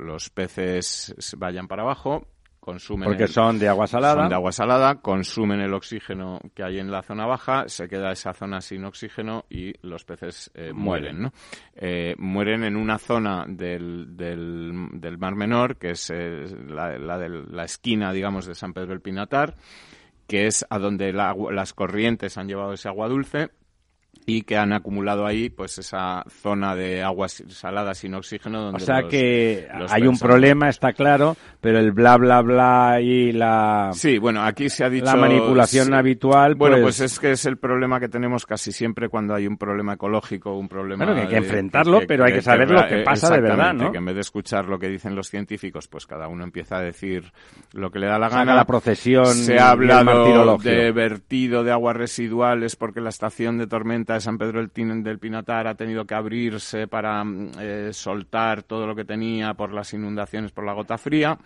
los peces vayan para abajo consumen porque son de agua salada son de agua salada consumen el oxígeno que hay en la zona baja se queda esa zona sin oxígeno y los peces eh, mueren ¿no? Eh, mueren en una zona del, del, del mar menor que es eh, la, la, de la esquina digamos de San Pedro del Pinatar que es a donde las corrientes han llevado ese agua dulce y que han acumulado ahí pues esa zona de aguas saladas sin oxígeno donde o sea los- que los hay un pensamos. problema, está claro, pero el bla bla bla y la Sí, bueno, aquí se ha dicho... la manipulación sí. habitual, Bueno, pues, pues es que es el problema que tenemos casi siempre cuando hay un problema ecológico, un problema... Bueno, que hay que de- enfrentarlo, pero hay que saber lo que pasa de verdad, ¿no? Que en vez de escuchar lo que dicen los científicos, pues cada uno empieza a decir lo que le da la Saca gana. la procesión Se ha hablado de vertido de aguas residuales porque la estación de tormenta de San Pedro del, Pinatar ha tenido que abrirse para mm, eh, soltar todo lo que tenía por las inundaciones, por la gota fría.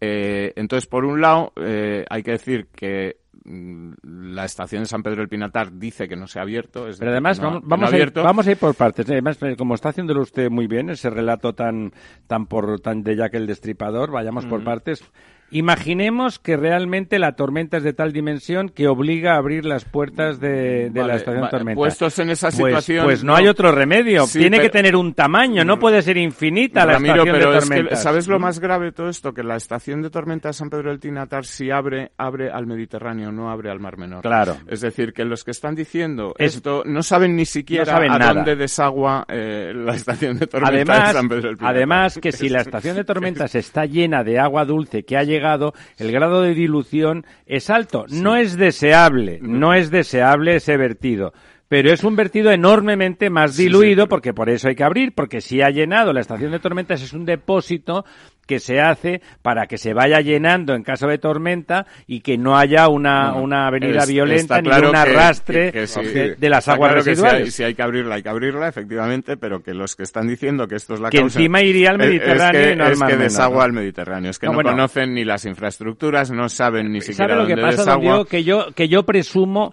Eh, entonces, por un lado, eh, hay que decir que mm, la estación de San Pedro del Pinatar dice que no se ha abierto. es Pero además no- vamos, no vamos, a ir, vamos a ir por partes. ¿eh? Además, eh, como está haciéndolo usted muy bien, ese relato tan, tan por tan de Jack el Destripador, vayamos por partes. Imaginemos que realmente la tormenta es de tal dimensión que obliga a abrir las puertas de, de Vale, la estación va- de tormenta. puestos en esa Pues- situación, Pues, no, no. hay otro remedio. Sí, Tiene que tener un tamaño, no puede ser infinita la estación pero de es que, tormentas. ¿sabes lo más grave de todo esto? Que la estación de tormenta de San Pedro del Tinatar, si abre, abre al Mediterráneo, no abre al Mar Menor. Claro. Es decir, que los que están diciendo Es- esto no saben ni siquiera saben a nada. dónde desagua eh, la estación de tormenta de Además, San Pedro del Pinatar. además que si la estación de tormentas está llena de agua dulce que ha llegado, el grado de dilución es alto. No es deseable, no es deseable ese vertido. Pero es un vertido enormemente más diluido porque por eso hay que abrir, porque si ha llenado la estación de tormentas es un depósito que se hace para que se vaya llenando en caso de tormenta y que no haya una, Bueno, una avenida es- violenta está ni claro un que- arrastre que- que sí. de, de las Está aguas claro que si residuales. hay- Si hay, que abrirla, hay que abrirla, efectivamente, pero que los que están diciendo que esto es la Que causa... encima iría al es- Mediterráneo Es que, y no al es que desagua ¿no? al Mediterráneo. Es que No, no, bueno. conocen ni las infraestructuras, no saben ni siquiera ¿Sabe lo que dónde pasa, don desagua. Diego? Que yo, que yo presumo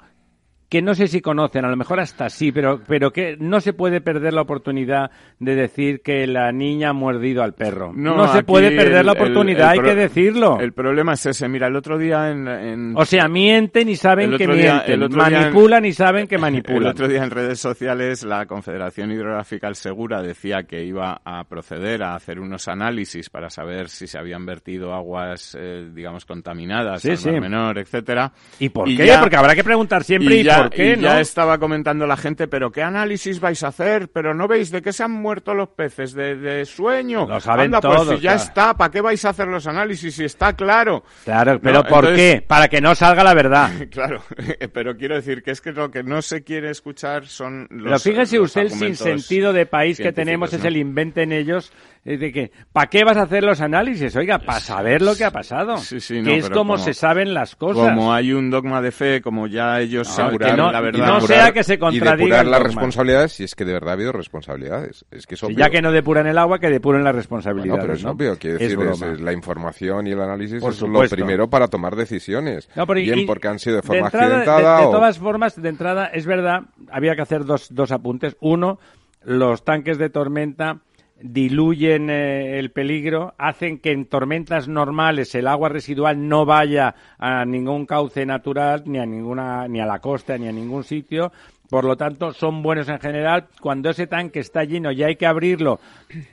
que no sé si conocen, a lo mejor hasta sí, pero, pero que no se puede perder la oportunidad de decir que la niña ha mordido al perro. No, se puede perder el- la el- oportunidad, el hay que decirlo. El problema es ese. Mira, el otro día en... en- O sea, mienten y saben el que día- mienten, el en- manipulan y saben que El manipulan. otro día en redes sociales la Confederación Hidrográfica El Segura decía que iba a proceder a hacer unos análisis para saber si se habían vertido aguas, eh, digamos, contaminadas Sí, al Mar sí. Menor, etcétera. ¿Y por qué? Porque habrá que preguntar siempre y ya, por qué, y ya estaba comentando la gente, pero ¿qué análisis vais a hacer? Pero no veis de qué se han muerto los peces, de, de sueño. Lo saben Anda, pues todos, si ya claro. está, ¿para qué vais a hacer los análisis si está claro? Claro, pero No, ¿por entonces- qué? Para que no salga la verdad. Claro, pero quiero decir que es que lo que no se quiere escuchar son los Pero fíjese los usted el sinsentido de país que tenemos es el inventen ellos de que ¿para qué vas a hacer los análisis? Oiga, para saber lo que ha pasado. Sí, sí, no, que es como- se saben las cosas. Como hay un dogma de fe, como ya ellos No, que no- la y verdad. no sea que se y contradiga depurar el las responsabilidades si es que de verdad ha habido responsabilidades. Es que es obvio. ya que no depuran el agua, que depuren las Bueno, responsabilidades. pero es ¿no? obvio, quiero decir, es- broma. es la información y el análisis Por es lo primero para tomar decisiones. No, pero y- Bien y porque han sido de forma entrada, de- accidentada de, o... todas formas, de entrada, es verdad, había que hacer dos, dos apuntes. Uno, los tanques de tormenta diluyen eh, el peligro, hacen que en tormentas normales el agua residual no vaya a ningún cauce natural, ni a ninguna, ni a la costa, ni a ningún sitio. Por lo tanto, son buenos en general. Cuando ese tanque está lleno y hay que abrirlo,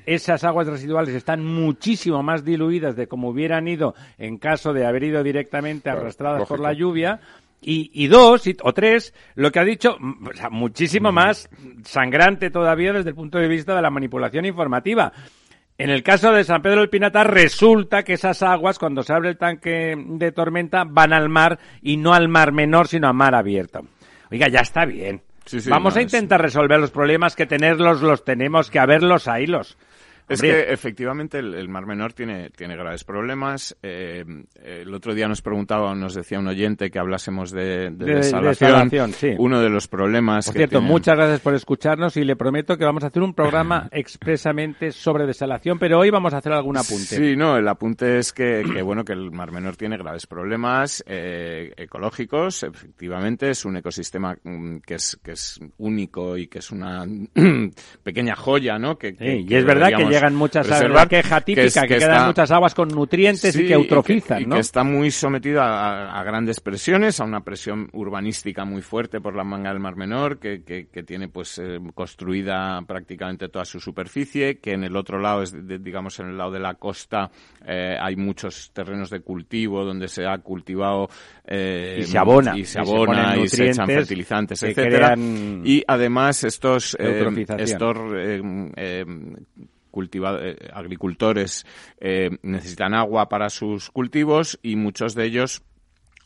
esas aguas residuales están muchísimo más diluidas de como hubieran ido en caso de haber ido directamente Claro, arrastradas por la lluvia. Y, y dos, y- o tres, lo que ha dicho, mm, o sea, muchísimo más sangrante todavía desde el punto de vista de la manipulación informativa. En el caso de San Pedro del Pinatar, resulta que esas aguas, cuando se abre el tanque de tormenta, van al mar y no al mar menor, sino a mar abierto. Oiga, ya está bien. Sí, sí, Vamos no, a intentar resolver los problemas que tenerlos, los tenemos, que haberlos, ahí los. Es Hombre, que efectivamente el, el Mar Menor tiene, tiene graves problemas. Eh, el otro día nos preguntaba, nos decía un oyente que hablásemos de, de De- desalación. desalación, sí. Uno de los problemas Por que cierto, tienen- muchas gracias por escucharnos y le prometo que vamos a hacer un programa expresamente sobre desalación, pero hoy vamos a hacer algún apunte. Sí, no, el apunte es que, que, bueno que el Mar Menor tiene graves problemas eh, ecológicos. Efectivamente, es un ecosistema mm, que es que es único y que es una pequeña joya, ¿no? Que, y es verdad que llegan muchas aguas, queja que típica, es- que, que quedan está- muchas aguas con nutrientes y que eutrofizan, y que, ¿no? y que está muy sometido a, a grandes presiones, a una presión urbanística muy fuerte por la manga del Mar Menor, que, tiene pues eh, construida prácticamente toda su superficie, que en el otro lado, es de- digamos en el lado de la costa, eh, hay muchos terrenos de cultivo donde se ha cultivado eh, Y se abona, y y se se abona ponen y se echan fertilizantes, etcétera. Y además estos eh, estos eh, eh, agricultores eh, necesitan agua para sus cultivos y muchos de ellos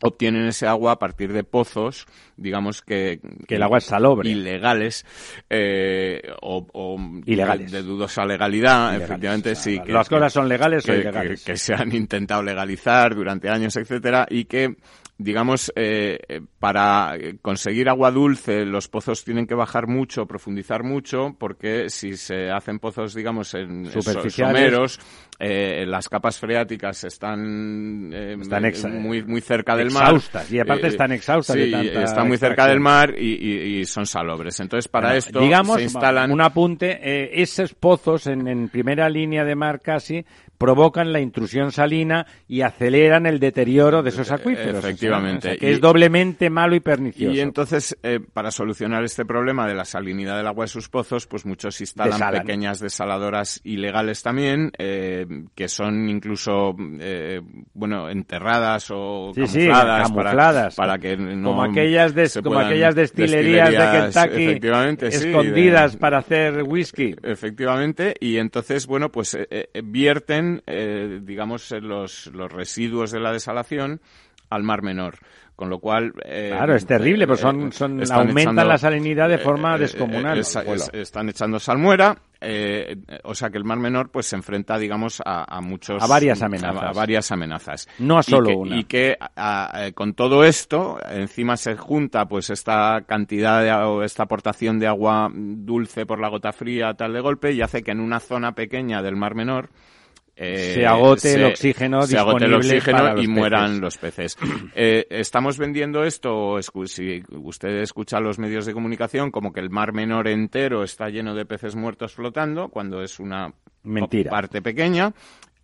obtienen ese agua a partir de pozos, digamos que... Que el agua es salobre. Ilegales eh, o, o Ilegales. De, de dudosa legalidad, Ilegales, efectivamente, o sea, sí. la- las cosas son legales o ilegales. Que, que se han intentado legalizar durante años, etcétera, y que digamos, eh, eh, para conseguir agua dulce los pozos tienen que bajar mucho, profundizar mucho, porque si se hacen pozos, digamos, en someros, eh, las capas freáticas están, eh, Están eh, muy, muy cerca del mar. exhaustas, y aparte están exhaustas de sí, tanta están muy cerca del mar y, y- y son salobres. Entonces, para Bueno, esto digamos, se instalan... un apunte, eh, esos pozos en, en primera línea de mar casi provocan la intrusión salina y aceleran el deterioro de esos acuíferos. o sea, efectivamente. o sea, que Y- es doblemente malo y pernicioso. Y entonces, eh, para solucionar este problema de la salinidad del agua de sus pozos, pues muchos instalan Desalan. pequeñas desaladoras ilegales también, eh, que son incluso, eh, bueno, enterradas o Sí, sí, camufladas, camufladas. Para, para que no como aquellas, des- se como aquellas destilerías, de Kentucky efectivamente, sí, escondidas de- para hacer whisky. Efectivamente, y entonces, bueno, pues eh, eh, eh, digamos, los, los residuos de la desalación al Mar Menor. Con lo cual. eh, Claro, es terrible, pues son- eh, son- aumentan echando- la salinidad de forma eh, descomunal. es- Bueno. es- están echando salmuera, eh, o sea que el Mar Menor pues se enfrenta, digamos, a, a muchos. A varias amenazas. A, a varias amenazas. No a Y solo que- una. Y que con todo esto, encima se junta pues esta cantidad de, o esta aportación de agua dulce por la gota fría tal de golpe y hace que en una zona pequeña del Mar Menor eh, Se agote el oxígeno se agote el oxígeno para los y mueran peces. los peces. Eh, estamos vendiendo esto, si usted escucha los medios de comunicación, como que el mar menor entero está lleno de peces muertos flotando, cuando es una Mentira. parte pequeña.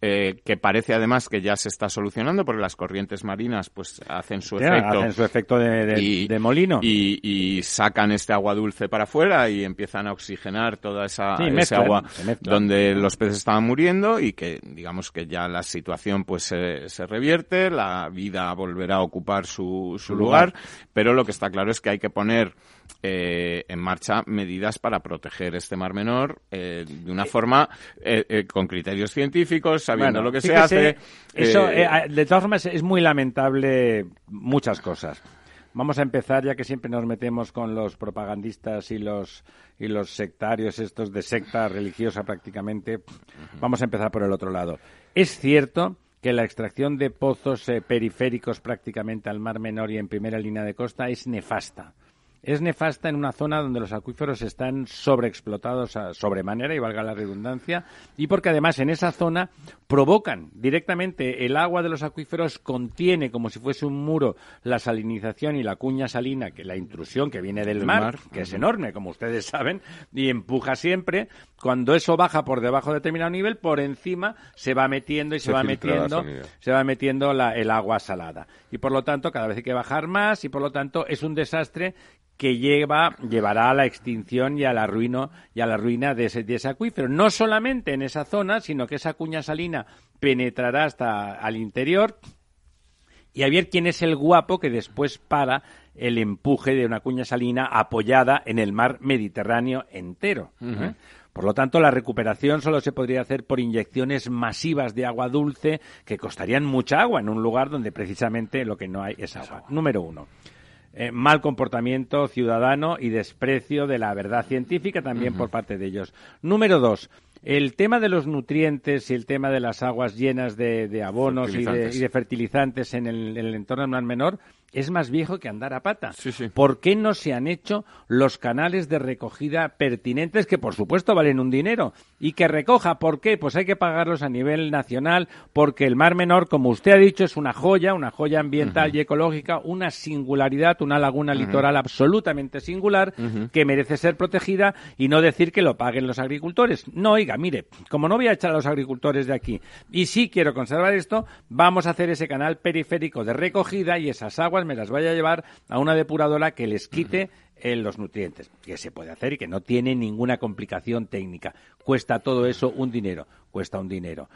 Eh, que parece además que ya se está solucionando porque las corrientes marinas pues hacen su Ya, efecto hacen su efecto de, de- y- de molino. y, y sacan este agua dulce para afuera y empiezan a oxigenar toda esa Sí, ese mezclan, agua donde los peces estaban muriendo y que digamos que ya la situación pues se, se revierte, la vida volverá a ocupar su, su Su lugar, lugar. pero lo que está claro es que hay que poner eh, en marcha medidas para proteger este mar menor eh, de una forma eh, eh, con criterios científicos, sabiendo Bueno, lo que se hace. Eso, eh, eh, de todas formas, es muy lamentable muchas cosas. Vamos a empezar, ya que siempre nos metemos con los propagandistas y los, y los sectarios, estos de secta religiosa prácticamente. Vamos a empezar por el otro lado. Es cierto que la extracción de pozos eh, periféricos prácticamente al Mar Menor y en primera línea de costa es nefasta. Es nefasta en una zona donde los acuíferos están sobreexplotados a sobremanera, y valga la redundancia, y porque además en esa zona provocan directamente el agua de los acuíferos contiene como si fuese un muro la salinización y la cuña salina, que la intrusión que viene del, Del mar, mar, que es enorme, como ustedes saben, y empuja siempre. Cuando eso baja por debajo de determinado nivel, por encima se va metiendo y se, Se va metiendo se va metiendo la- el agua salada. Y por lo tanto, cada vez hay que bajar más y por lo tanto es un desastre que lleva, llevará a la extinción y a la ruina, y a la ruina de ese, de ese acuífero. No solamente en esa zona, sino que esa cuña salina penetrará hasta al interior y a ver quién es el guapo que después para el empuje de una cuña salina apoyada en el mar Mediterráneo entero. ¿eh? Por lo tanto, la recuperación solo se podría hacer por inyecciones masivas de agua dulce que costarían mucha agua en un lugar donde precisamente lo que no hay es agua. Número uno. Eh, mal comportamiento ciudadano y desprecio de la verdad científica también por parte de ellos. Número dos, el tema de los nutrientes y el tema de las aguas llenas de, de abonos y de, Fertilizantes. y de fertilizantes en el, en el entorno mar menor es más viejo que andar a pata. ¿Por qué no se han hecho los canales de recogida pertinentes que, por supuesto, valen un dinero? Y que recoja, ¿por qué? Pues hay que pagarlos a nivel nacional porque el Mar Menor, como usted ha dicho, es una joya, una joya ambiental y ecológica, una singularidad, una laguna litoral absolutamente singular que merece ser protegida y no decir que lo paguen los agricultores. No, oiga, mire, como no voy a echar a los agricultores de aquí y sí quiero conservar esto, vamos a hacer ese canal periférico de recogida y esas aguas me las vaya a llevar a una depuradora que les quite eh, los nutrientes, que se puede hacer y que no tiene ninguna complicación técnica. Cuesta todo eso un dinero, cuesta un dinero.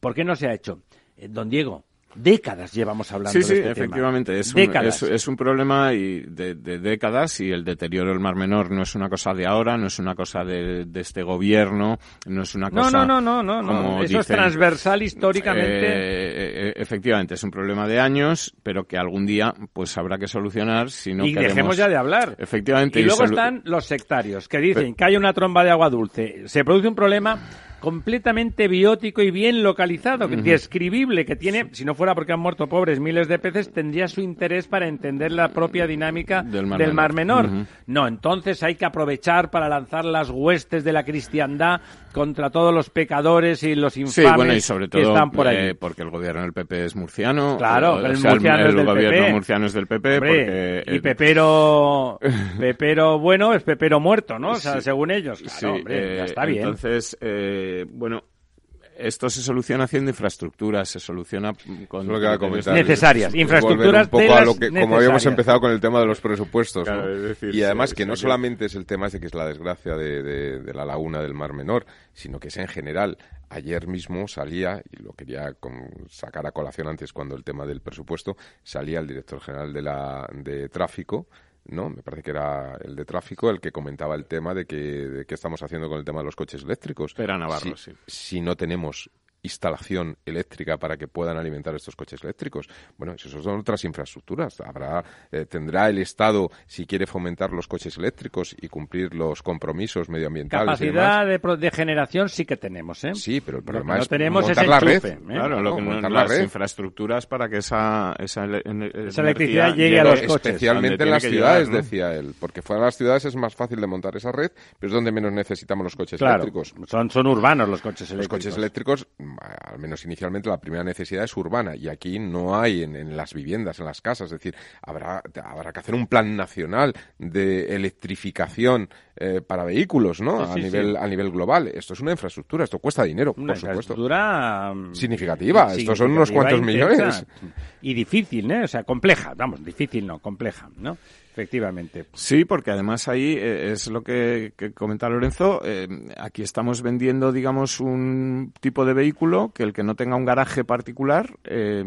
¿Por qué no se ha hecho? Eh, don Diego, décadas llevamos hablando sí, sí, de este efectivamente. Es, un, es, es un problema y de, de décadas y el deterioro del Mar Menor no es una cosa de ahora, no es una cosa de, de este gobierno, no es una No, cosa... no, no, no, no, no. como Eso es transversal históricamente. Eh, eh, efectivamente, es un problema de años, pero que algún día pues habrá que solucionar si no y queremos... dejemos ya de hablar. Efectivamente. Y luego solu- están los sectarios, que dicen que hay una tromba de agua dulce. Se produce un problema completamente biótico y bien localizado, que- describible, que tiene, si no fuera porque han muerto pobres miles de peces, tendría su interés para entender la propia dinámica Del Mar del Mar Menor. No, entonces hay que aprovechar para lanzar las huestes de la cristiandad contra todos los pecadores y los infames Sí, bueno, y sobre que todo están por ahí. eh, porque el gobierno del PP es murciano. Claro, o el sea, murciano es del gobierno PP. murciano es del PP. Hombre, porque, y eh, Pepero, Pepero bueno es Pepero muerto, ¿no? O sea, Sí. según ellos. Claro, Sí, hombre, ya eh, está bien. Entonces, eh, bueno, esto se soluciona haciendo infraestructuras, se soluciona con... Es lo que iba a comentar. Necesarias, Es- es infraestructuras un poco de a lo las que, como habíamos empezado con el tema de los presupuestos. ¿no? Claro, es decir, y además sí, que no solamente es el tema ese que es la desgracia de, de- de la laguna del Mar Menor, sino que es en general. Ayer mismo salía, y lo quería con- sacar a colación antes cuando el tema del presupuesto, salía el director general de, la, de tráfico, ¿no? Me parece que era el de tráfico el que comentaba el tema de que de qué estamos haciendo con el tema de los coches eléctricos. Era Navarro, Si- sí. si no tenemos instalación eléctrica para que puedan alimentar estos coches eléctricos. Bueno, eso son otras infraestructuras. Habrá, eh, tendrá el Estado, si quiere fomentar los coches eléctricos y cumplir los compromisos medioambientales y demás. Capacidad de, pro- de generación sí que tenemos, ¿eh? Sí, pero el Lo problema que no es tenemos es montar la red. enchufe, ¿eh? Claro, lo No, que no, montar la las red. infraestructuras para que esa, esa, ele- Esa electricidad llegue a los coches. Especialmente en las ciudades, llegar, ¿no? decía él. Porque fuera de las ciudades es más fácil de montar esa red, pero es donde menos necesitamos los coches Claro, eléctricos. son, son urbanos los coches Los eléctricos. coches eléctricos, al menos inicialmente, la primera necesidad es urbana y aquí no hay en, en las viviendas, en las casas. Es decir, habrá, habrá que hacer un plan nacional de electrificación eh, para vehículos, ¿no? Sí, a, sí, nivel, sí. a nivel global. Esto es una infraestructura, esto cuesta dinero, Una por supuesto. infraestructura mm, Significativa, estos son unos cuantos significativa, millones. Y difícil, ¿eh? O sea, compleja, vamos, difícil no, compleja, ¿no? Efectivamente. Sí, porque además ahí eh, es lo que, que comenta Lorenzo. eh, aquí estamos vendiendo, digamos, un tipo de vehículo que el que no tenga un garaje particular, eh,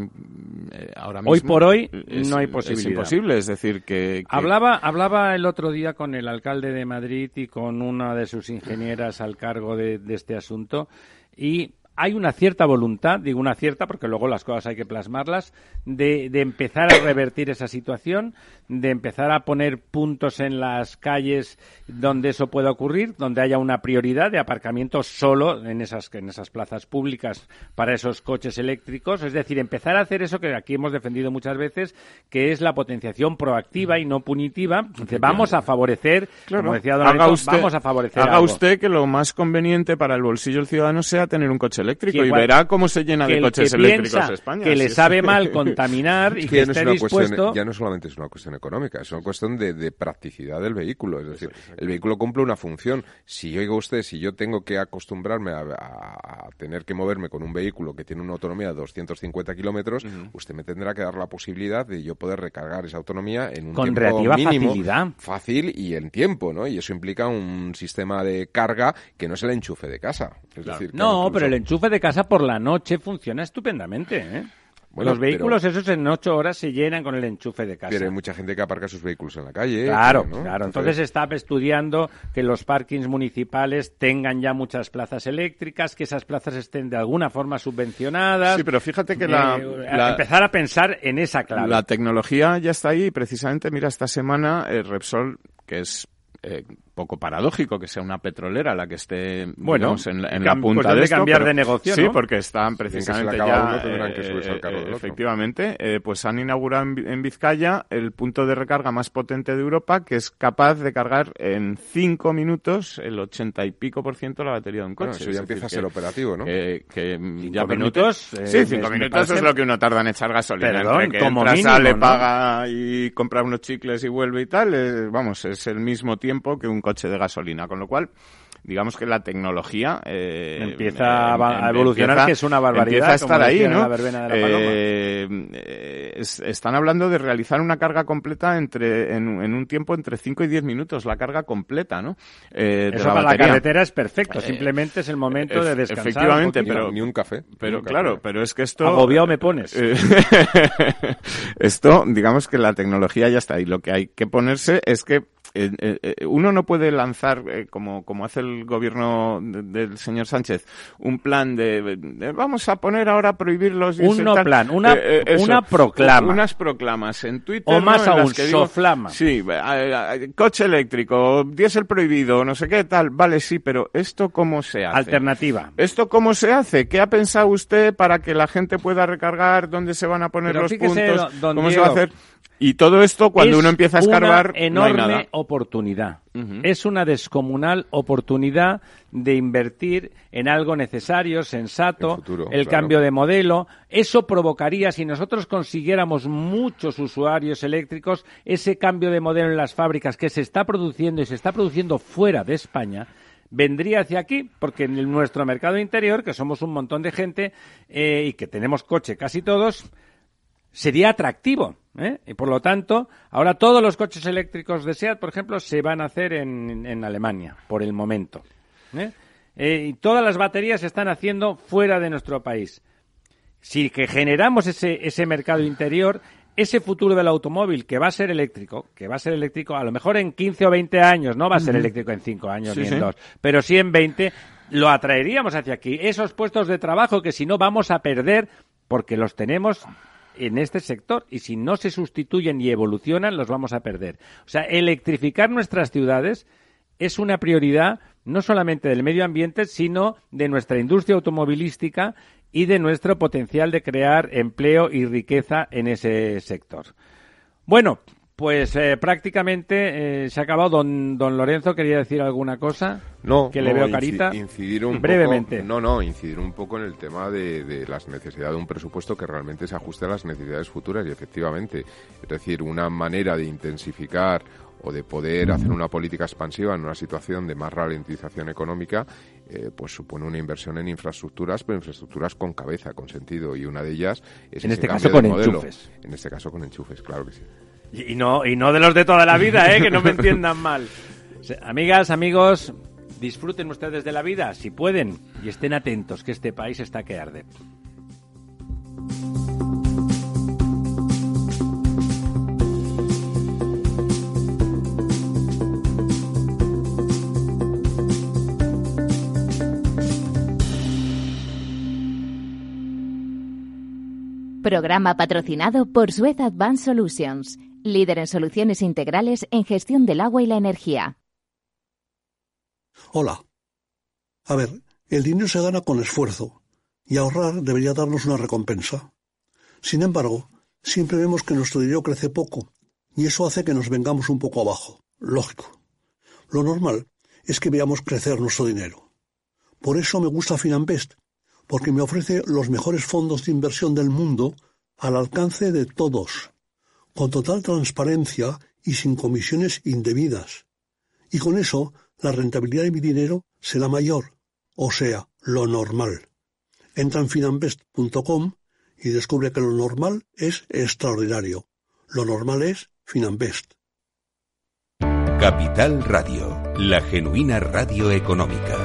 eh, ahora mismo. Hoy por hoy es- no hay Es posibilidad. imposible, es decir, que. que- Hablaba, hablaba el otro día con el alcalde de Madrid y con una de sus ingenieras al cargo de, de este asunto y hay una cierta voluntad, digo una cierta porque luego las cosas hay que plasmarlas, de, de empezar a revertir esa situación, de empezar a poner puntos en las calles donde eso pueda ocurrir, donde haya una prioridad de aparcamiento solo en esas, en esas plazas públicas para esos coches eléctricos, es decir, empezar a hacer eso que aquí hemos defendido muchas veces, que es la potenciación proactiva y no punitiva. Vamos a favorecer, como decía don haga usted, vamos a favorecer haga algo. usted que lo más conveniente para el bolsillo del ciudadano sea tener un coche eléctrico Que y verá cómo se llena de coches que eléctricos piensa España. que le es- sabe mal contaminar y Es que, ya no, es esté una dispuesto... cuestión, ya no solamente es una cuestión económica, es una cuestión de, de practicidad del vehículo. Es decir, el vehículo cumple una función. Si, oiga usted, si yo tengo que acostumbrarme a, a- a tener que moverme con un vehículo que tiene una autonomía de 250 kilómetros, usted me tendrá que dar la posibilidad de yo poder recargar esa autonomía en un Con tiempo relativa mínimo, facilidad. fácil y en tiempo, ¿no? Y eso implica un sistema de carga que no es el enchufe de casa. Es decir, No, incluso- pero el enchufe de casa por la noche funciona estupendamente, ¿eh? Bueno, Los vehículos pero- esos en ocho horas se llenan con el enchufe de casa. Pero hay mucha gente que aparca sus vehículos en la calle. Claro, ¿no? claro. Entonces está estudiando que los parkings municipales tengan ya muchas plazas eléctricas, que esas plazas estén de alguna forma subvencionadas. Sí, pero fíjate que la- Eh, la- empezar a pensar en esa clave. La tecnología ya está ahí precisamente, mira, esta semana eh, Repsol, que es eh, poco paradójico que sea una petrolera la que esté bueno, digamos, en, en la punta pues de esto. cambiar de negocio, Sí, ¿no? porque están precisamente ya... uno, tendrán que subirse al carro del otro. efectivamente, eh, pues han inaugurado en, en Vizcaya el punto de recarga más potente de Europa que es capaz de cargar en cinco minutos el ochenta y pico por ciento de la batería de un coche. Bueno, eso Es ya decir, empieza a que- ser operativo, ¿no? Que, que ya Cinco minutos, eh, sí, cinco minutos parece- es lo que uno tarda en echar gasolina. Perdón, Entre que como entra, mínimo, sale, ¿no? paga y compra unos chicles y vuelve y tal, eh, vamos, es el mismo tiempo que un coche de gasolina, con lo cual digamos que la tecnología eh, Empieza a va- a em- evolucionar, empieza- que es una barbaridad, empieza a estar ahí ¿no? la verbena de la. Eh, es- están hablando de realizar una carga completa entre en, en un tiempo entre 5 y 10 minutos la carga completa no Eh, de Eso la para la carretera es perfecto, Eh, simplemente es el momento de descansar. Efectivamente, un pero Ni un café. Pero Ni un café. claro, pero es que esto Agobiado me pones. eh, esto, digamos que la tecnología ya está y lo que hay que ponerse es que uno no puede lanzar, eh, como, como hace el gobierno de- del señor Sánchez, un plan de, de vamos a poner ahora a prohibir los Un no plan, una- Eh, eh, eso, una proclama. Unas proclamas en Twitter. O más ¿no? aún, que digo, soflama. Sí, eh, eh, coche eléctrico, diésel prohibido, no sé qué tal. Vale, sí, pero ¿esto cómo se hace? Alternativa. ¿Esto cómo se hace? ¿Qué ha pensado usted para que la gente pueda recargar? ¿Dónde se van a poner Pero los puntos? ¿Cómo se va a hacer? Y todo esto, cuando Es uno empieza a escarbar, una no hay enorme nada. oportunidad. Es una descomunal oportunidad de invertir en algo necesario, sensato, futuro, el claro. cambio de modelo. Eso provocaría, si nosotros consiguiéramos muchos usuarios eléctricos, ese cambio de modelo en las fábricas que se está produciendo y se está produciendo fuera de España, vendría hacia aquí, porque en nuestro mercado interior, que somos un montón de gente eh, y que tenemos coche casi todos, sería atractivo. ¿Eh? Y por lo tanto, ahora todos los coches eléctricos de SEAT, por ejemplo, se van a hacer en, en Alemania, por el momento. ¿eh? Eh, y todas las baterías se están haciendo fuera de nuestro país. Si que generamos ese, ese mercado interior, ese futuro del automóvil que va a ser eléctrico, que va a ser eléctrico a lo mejor en 15 o 20 años, no va a ser eléctrico en 5 años Sí, ni en sí. 2, pero sí en 20, lo atraeríamos hacia aquí. Esos puestos de trabajo que si no vamos a perder porque los tenemos en este sector y si no se sustituyen y evolucionan los vamos a perder. O sea, electrificar nuestras ciudades es una prioridad no solamente del medio ambiente, sino de nuestra industria automovilística y de nuestro potencial de crear empleo y riqueza en ese sector. Bueno, pues eh, prácticamente eh, se ha acabado. Don, don Lorenzo, ¿quería decir alguna cosa? No, que le no, veo inci- carita. Incidir un brevemente. Poco, no, no, incidir un poco en el tema de, de las necesidades de un presupuesto que realmente se ajuste a las necesidades futuras y efectivamente, es decir, una manera de intensificar o de poder hacer una política expansiva en una situación de más ralentización económica, eh, pues supone una inversión en infraestructuras, pero infraestructuras con cabeza, con sentido, y una de ellas es En este caso con enchufes. En este caso con enchufes, claro que sí. Y no, y no de los de toda la vida, ¿eh? que no me entiendan mal. Amigas, amigos, disfruten ustedes de la vida, si pueden, y estén atentos, que este país está que arde. Programa patrocinado por Suez Advanced Solutions, líder en soluciones integrales en gestión del agua y la energía. Hola. A ver, el dinero se gana con esfuerzo, y ahorrar debería darnos una recompensa. Sin embargo, siempre vemos que nuestro dinero crece poco, y eso hace que nos vengamos un poco abajo. Lógico. Lo normal es que veamos crecer nuestro dinero. Por eso me gusta Finanbest, porque me ofrece los mejores fondos de inversión del mundo al alcance de todos, con total transparencia y sin comisiones indebidas. Y con eso, la rentabilidad de mi dinero será mayor, o sea, lo normal. Entra en finanbest.com y descubre que lo normal es extraordinario. Lo normal es Finanbest. Capital Radio, la genuina radio económica.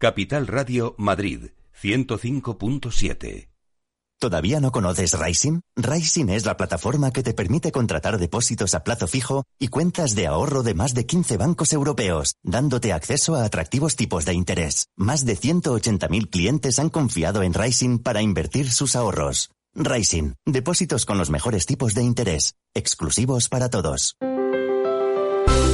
Capital Radio Madrid 105.7 ¿Todavía no conoces Rising? Rising es la plataforma que te permite contratar depósitos a plazo fijo y cuentas de ahorro de más de 15 bancos europeos, dándote acceso a atractivos tipos de interés. Más de 180.000 clientes han confiado en Rising para invertir sus ahorros. Rising, depósitos con los mejores tipos de interés, exclusivos para todos.